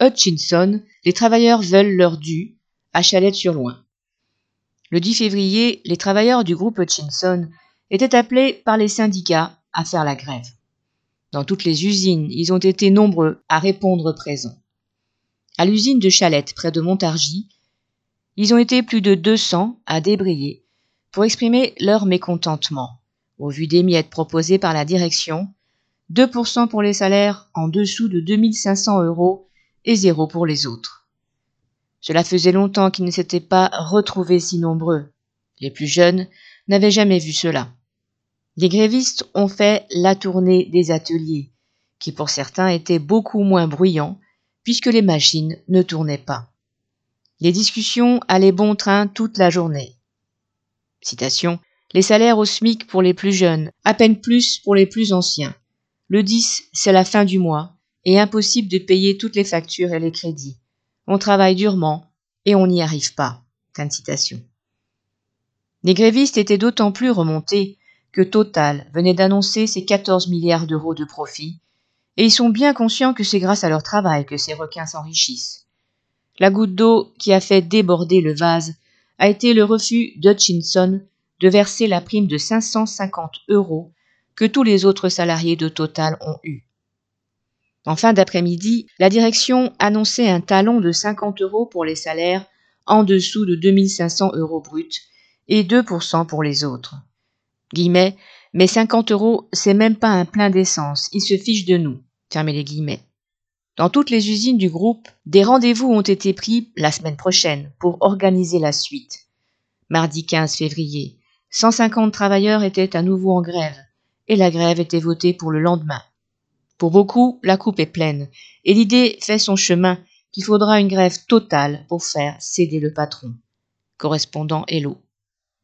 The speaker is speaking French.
Hutchinson, les travailleurs veulent leur dû à Chalette-sur-Loing. Le 10 février, les travailleurs du groupe Hutchinson étaient appelés par les syndicats à faire la grève. Dans toutes les usines, ils ont été nombreux à répondre présents. À l'usine de Chalette, près de Montargis, ils ont été plus de 200 à débrayer pour exprimer leur mécontentement, au vu des miettes proposées par la direction, 2% pour les salaires en dessous de 2500 euros et zéro pour les autres. Cela faisait longtemps qu'ils ne s'étaient pas retrouvés si nombreux. Les plus jeunes n'avaient jamais vu cela. Les grévistes ont fait la tournée des ateliers, qui pour certains étaient beaucoup moins bruyants, puisque les machines ne tournaient pas. Les discussions allaient bon train toute la journée. Citation. Les salaires au SMIC pour les plus jeunes, à peine plus pour les plus anciens. Le 10, c'est la fin du mois, et impossible de payer toutes les factures et les crédits. On travaille durement, et on n'y arrive pas. Fin de citation. Les grévistes étaient d'autant plus remontés que Total venait d'annoncer ses 14 milliards d'euros de profit, et ils sont bien conscients que c'est grâce à leur travail que ces requins s'enrichissent. La goutte d'eau qui a fait déborder le vase a été le refus d'Hutchinson de verser la prime de 550 euros que tous les autres salariés de Total ont eu. En fin d'après-midi, la direction annonçait un talon de 50 euros pour les salaires en dessous de 2500 euros bruts et 2% pour les autres. Guillemets, mais 50 euros, c'est même pas un plein d'essence, ils se fichent de nous. Fermez les guillemets. Dans toutes les usines du groupe, des rendez-vous ont été pris la semaine prochaine pour organiser la suite. Mardi 15 février, 150 travailleurs étaient à nouveau en grève, et la grève était votée pour le lendemain. Pour beaucoup, la coupe est pleine, et l'idée fait son chemin qu'il faudra une grève totale pour faire céder le patron. Correspondant Hello.